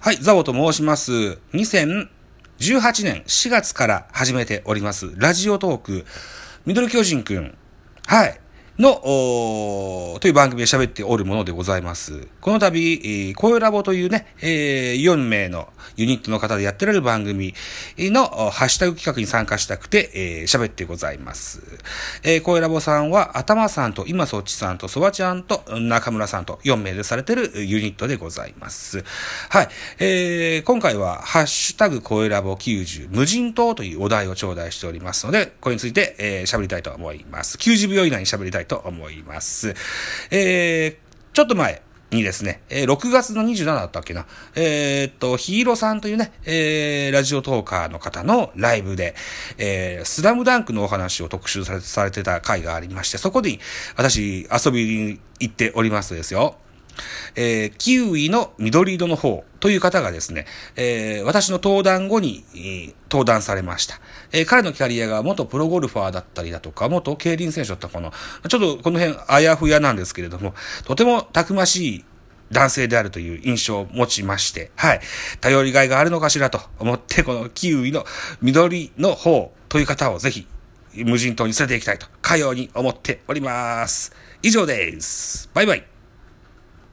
はい、ザボと申します。2018年4月から始めております、ラジオトーク、ミドル巨人くん、はい、の、という番組で喋っておるものでございます。この度、えー、声ラボというね、えー、4名のユニットの方でやってられる番組のハッシュタグ企画に参加したくて、えー、喋ってございます。えー、声ラボさんは、頭さんと今そっちさんとそばちゃんと中村さんと4名でされてるユニットでございます。はい。えー、今回は、ハッシュタグ声ラボ90無人島というお題を頂戴しておりますので、これについて、えー、喋りたいと思います。90秒以内に喋りたいと思います。えー、ちょっと前、にですね、えー、6月の27だったっけな、えー、っと、ヒーローさんというね、えー、ラジオトーカーの方のライブで、えー、スラムダンクのお話を特集されてた回がありまして、そこで私遊びに行っておりますですよ。えー、キウイの緑色の方という方がですね、えー、私の登壇後に、えー、登壇されました。えー、彼のキャリアが元プロゴルファーだったりだとか、元競輪選手だったかな。ちょっとこの辺あやふやなんですけれども、とてもたくましい男性であるという印象を持ちまして、はい。頼りがいがあるのかしらと思って、このキウイの緑の方という方をぜひ無人島に連れて行きたいと、かように思っております。以上です。バイバイ。